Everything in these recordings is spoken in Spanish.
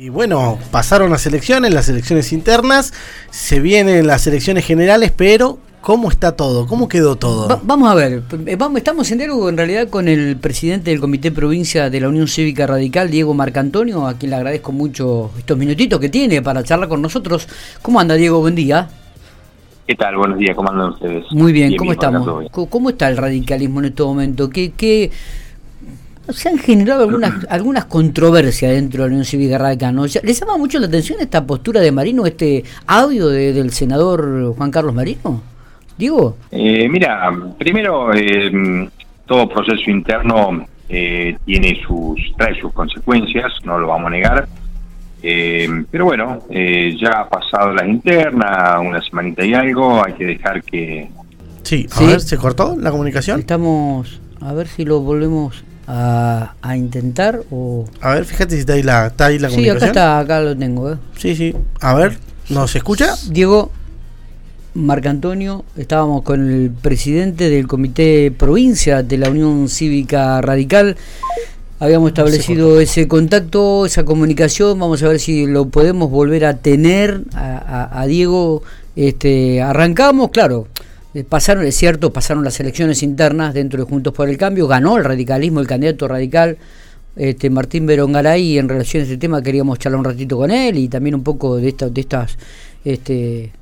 Y bueno, pasaron las elecciones, las elecciones internas, se vienen las elecciones generales, pero ¿cómo está todo? ¿Cómo quedó todo? Va- vamos a ver, eh, vamos, estamos en diálogo en realidad con el presidente del Comité Provincia de la Unión Cívica Radical, Diego Marcantonio, a quien le agradezco mucho estos minutitos que tiene para charlar con nosotros. ¿Cómo anda Diego? Buen día. ¿Qué tal? Buenos días, ¿cómo andan ustedes? Muy bien, ¿cómo estamos? bien. ¿Cómo, cómo está el radicalismo en este momento? ¿Qué, qué- se han generado algunas algunas controversias dentro de la Unión Cívica Radical? ¿no? ¿Les llama mucho la atención esta postura de Marino, este audio de- del senador Juan Carlos Marino? Diego. Eh, mira, primero, eh, todo proceso interno eh, tiene sus, trae sus consecuencias, no lo vamos a negar. Eh, pero bueno, eh, ya ha pasado las internas, una semanita y algo, hay que dejar que... Sí, a Sí. ver, ¿se cortó la comunicación? Estamos a ver si lo volvemos a, a intentar o... A ver, fíjate si está ahí la, está ahí la Sí, comunicación. acá está, acá lo tengo. ¿eh? Sí, sí. A ver, ¿nos escucha? Diego Marcantonio, estábamos con el presidente del Comité Provincia de la Unión Cívica Radical. Habíamos establecido ese contacto, esa comunicación. Vamos a ver si lo podemos volver a tener a, a- a Diego. Este, arrancamos, claro. Eh, Pasaron, es cierto, pasaron las elecciones internas dentro de Juntos por el Cambio, ganó el radicalismo, el candidato radical, este Martín Berongaray, y en relación a este tema queríamos charlar un ratito con él y también un poco de, esta, de estas este,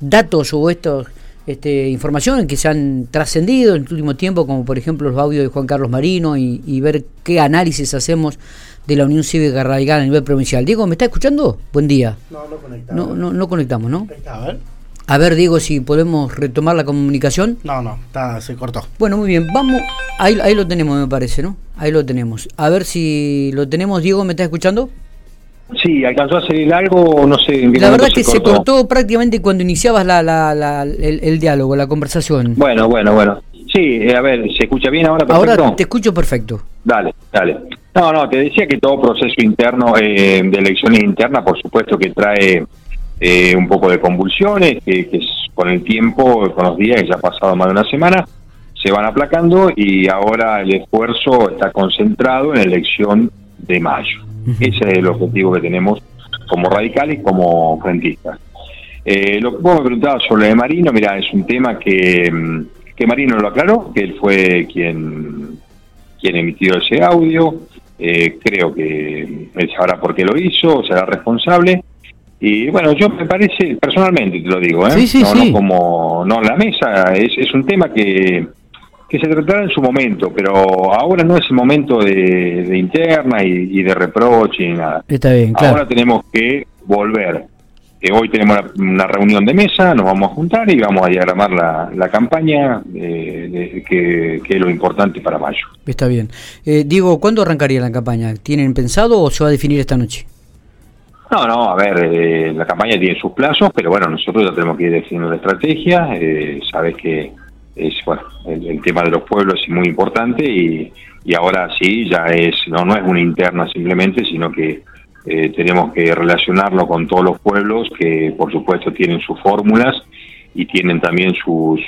datos o estos este, informaciones que se han trascendido en el último tiempo, como por ejemplo los audios de Juan Carlos Marino y, y ver qué análisis hacemos de la Unión Cívica Radical a nivel provincial. Diego, ¿me está escuchando? Buen día. No, no conecta. No, no, no conectamos, ¿no? A ver. A ver, Diego, si podemos retomar la comunicación. No, no, está, se cortó. Bueno, muy bien, vamos. Ahí, ahí lo tenemos, me parece, ¿no? Ahí lo tenemos. A ver si lo tenemos. Diego, ¿me está escuchando? Sí, alcanzó a salir algo, no sé... La verdad momento que se cortó prácticamente cuando iniciabas la, la, la- el, el diálogo, la conversación. Bueno, bueno, bueno. Sí, eh, a ver, ¿se escucha bien ahora? Perfecto? Ahora te escucho perfecto. Dale, dale. No, no, te decía que todo proceso interno eh, de elecciones internas, por supuesto que trae eh, un poco de convulsiones, que, con el tiempo, con los días, que ya ha pasado más de una semana, se van aplacando y ahora el esfuerzo está concentrado en la elección de mayo. Ese es el objetivo que tenemos como radicales y como frentistas. Eh, lo que vos me preguntabas sobre lo de Marino, mira, es un tema que, mm, que Marino lo aclaró, que él fue quien, quien emitió ese audio. Eh, creo que él sabrá por qué lo hizo, será responsable. Y bueno, yo me parece, personalmente te lo digo, ¿eh? Sí, sí, no, sí. no como, no la mesa, es, es un tema que, que se tratará en su momento, pero ahora no es el momento de, de interna y, y de reproche ni nada. Está bien, claro. Ahora tenemos que volver. Eh, hoy tenemos una, una reunión de mesa, nos vamos a juntar y vamos a diagramar la, la campaña, eh, de- que, que es lo importante para mayo. Está bien. Eh, Diego, ¿cuándo arrancaría la campaña? ¿Tienen pensado o se va a definir esta noche? No, no, a ver, eh, la campaña tiene sus plazos, pero bueno, nosotros ya tenemos que ir definiendo la estrategia. Eh, sabes que es bueno, el, tema de los pueblos es muy importante y, y ahora sí ya es no no es una interna simplemente, sino que eh, tenemos que relacionarlo con todos los pueblos que por supuesto tienen sus fórmulas y tienen también sus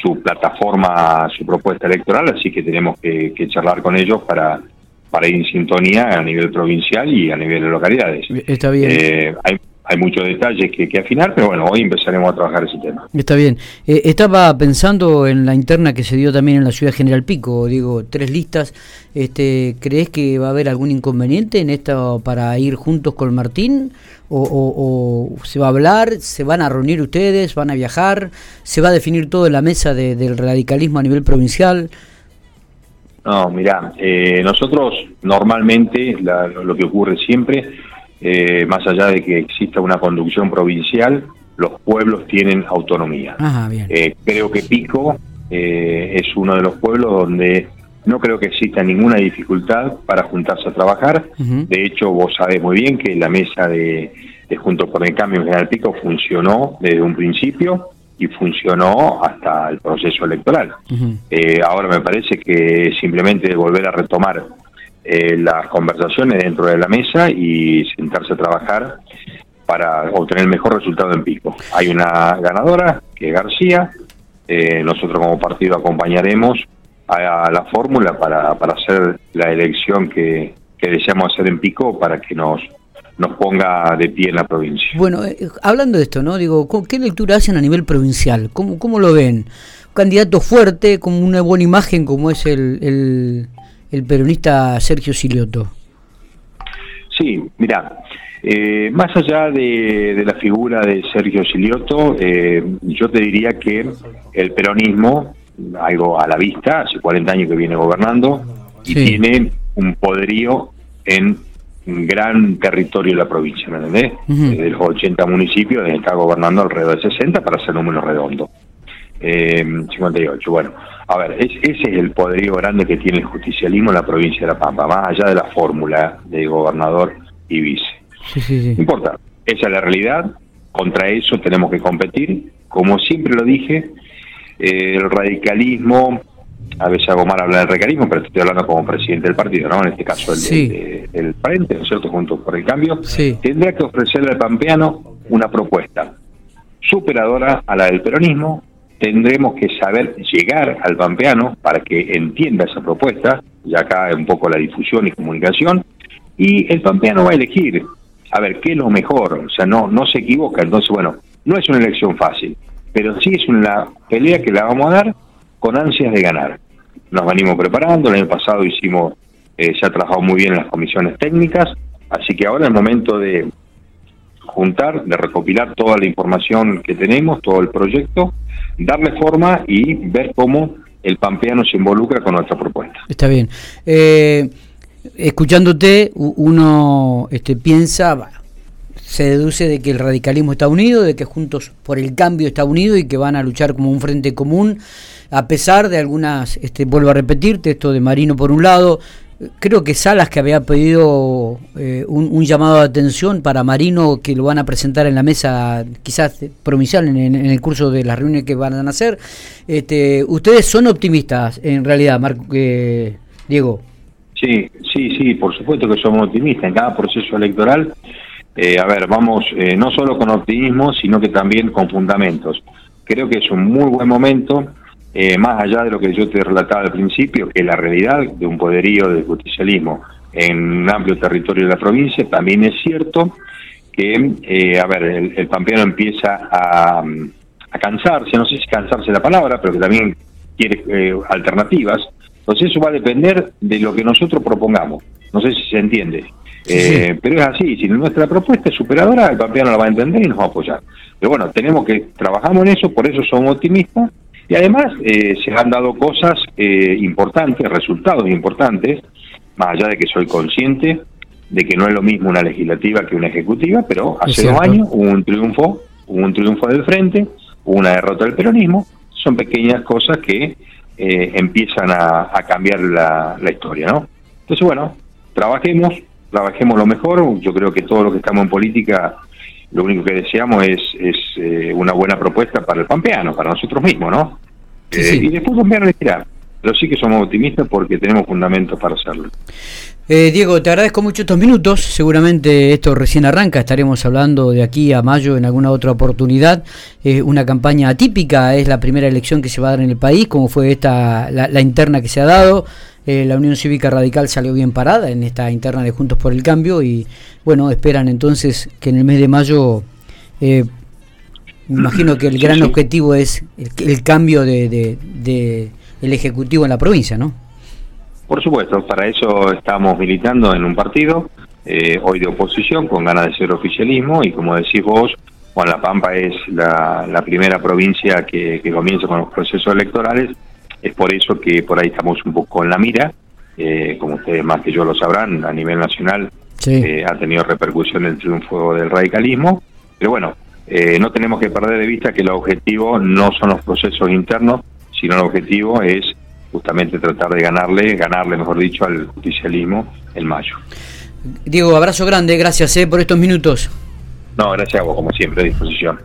su plataforma, su propuesta electoral, así que tenemos que charlar con ellos para para ir en sintonía a nivel provincial y a nivel de localidades. Está bien. Eh, hay, hay muchos detalles que, que afinar, pero bueno, hoy empezaremos a trabajar ese tema. Está bien. Eh, estaba pensando en la interna que se dio también en la ciudad General Pico, digo, tres listas. Este, ¿Crees que va a haber algún inconveniente en esto para ir juntos con Martín? O, o- o se va a hablar? ¿Se van a reunir ustedes? ¿Van a viajar? ¿Se va a definir todo en la mesa de- del radicalismo a nivel provincial? No, mirá, eh, nosotros normalmente, la- lo que ocurre siempre, eh, más allá de que exista una conducción provincial, los pueblos tienen autonomía. Ajá, bien. Eh, creo que Pico eh, es uno de los pueblos donde no creo que exista ninguna dificultad para juntarse a trabajar. De hecho, vos sabés muy bien que la mesa de, de Juntos por el Cambio en General Pico funcionó desde un principio y funcionó hasta el proceso electoral. Eh, ahora me parece que simplemente volver a retomar eh, las conversaciones dentro de la mesa y sentarse a trabajar para obtener el mejor resultado en Pico. Hay una ganadora, que es García. Eh, nosotros como partido acompañaremos a, a la fórmula para, para hacer la elección que, que deseamos hacer en Pico para que nos nos ponga de pie en la provincia. Bueno, eh, hablando de esto, ¿no? Digo, ¿qué lectura hacen a nivel provincial? ¿Cómo, cómo lo ven? Un candidato fuerte, con una buena imagen como es el, el, peronista Sergio Silioto. Sí, mira, eh, más allá de, la figura de Sergio Silioto, eh, yo te diría que el peronismo, algo a la vista, hace 40 años que viene gobernando, y tiene un poderío en gran territorio de la provincia, ¿me entendés? De los 80 municipios, está gobernando alrededor de 60 para hacer número redondo. Eh, 58, bueno. A ver, ese es el poderío grande que tiene el justicialismo en la provincia de La Pampa, más allá de la fórmula de gobernador y vice. No importa, esa es la realidad, contra eso tenemos que competir. Como siempre lo dije, eh, el radicalismo a veces hago mal hablar del recalismo, pero estoy hablando como presidente del partido, ¿no? En este caso el, el, Frente, ¿no es cierto?, junto por el cambio, tendría que ofrecerle al pampeano una propuesta superadora a la del peronismo, tendremos que saber llegar al pampeano para que entienda esa propuesta, y acá un poco la difusión y comunicación, y el pampeano va a elegir, a ver, qué es lo mejor, o sea, no, no se equivoca, entonces, bueno, no es una elección fácil, pero sí es una pelea que la vamos a dar con ansias de ganar. Nos venimos preparando, el año pasado hicimos, eh, se ha trabajado muy bien en las comisiones técnicas, así que ahora es el momento de juntar, de recopilar toda la información que tenemos, todo el proyecto, darle forma y ver cómo el pampeano se involucra con nuestra propuesta. Está bien. Eh, escuchándote, uno este, piensa, se deduce de que el radicalismo está unido, de que Juntos por el Cambio está unido y que van a luchar como un frente común a pesar de algunas, este, vuelvo a repetirte, esto de Marino por un lado, creo que Salas que había pedido eh, un, llamado de atención para Marino que lo van a presentar en la mesa quizás provincial en, el curso de las reuniones que van a hacer. Este, ustedes son optimistas en realidad, Marco, eh, Diego. Sí, sí, sí, por supuesto que somos optimistas en cada proceso electoral. Eh, a ver, vamos no solo con optimismo, sino que también con fundamentos. Creo que es un muy buen momento eh, más allá de lo que yo te relataba al principio, que la realidad de un poderío del justicialismo en un amplio territorio de la provincia, también es cierto que, eh, a ver, el, pampeano empieza a, cansarse, no sé si cansarse la palabra, pero que también quiere eh, alternativas. Entonces eso va a depender de lo que nosotros propongamos. No sé si se entiende. Pero es así, si nuestra propuesta es superadora, el pampeano la va a entender y nos va a apoyar. Pero bueno, tenemos que, trabajamos en eso, por eso somos optimistas y además eh, se han dado cosas eh, importantes, resultados importantes, más allá de que soy consciente de que no es lo mismo una legislativa que una ejecutiva, pero hace dos años hubo un triunfo, hubo un triunfo del frente, hubo una derrota del peronismo, son pequeñas cosas que eh, empiezan a, cambiar la, historia, ¿no? Entonces, bueno, trabajemos, trabajemos lo mejor, yo creo que todo lo que estamos en política lo único que deseamos es, es eh, una buena propuesta para el pampeano, para nosotros mismos, ¿no? Eh, y después Pampeano elegirá. Pero sí que somos optimistas porque tenemos fundamentos para hacerlo. Eh, Diego, te agradezco mucho estos minutos. Seguramente esto recién arranca. Estaremos hablando de aquí a mayo en alguna otra oportunidad. una campaña atípica. Es la primera elección que se va a dar en el país, como fue esta la interna que se ha dado. Eh, la Unión Cívica Radical salió bien parada en esta interna de Juntos por el Cambio y bueno, esperan entonces que en el mes de mayo, eh, me imagino que el gran objetivo es el, cambio de, el Ejecutivo en la provincia, ¿no? Por supuesto, para eso estamos militando en un partido, eh, hoy de oposición, con ganas de ser oficialismo y como decís vos, Juan La Pampa es la, primera provincia que comienza con los procesos electorales es por eso que por ahí estamos un poco en la mira, eh, como ustedes más que yo lo sabrán, a nivel nacional eh, ha tenido repercusión el triunfo del radicalismo, pero bueno, eh, no tenemos que perder de vista que el objetivo no son los procesos internos, sino el objetivo es justamente tratar de ganarle, ganarle mejor dicho, al justicialismo en mayo. Diego, abrazo grande, gracias por estos minutos. No, gracias a vos, como siempre, a disposición.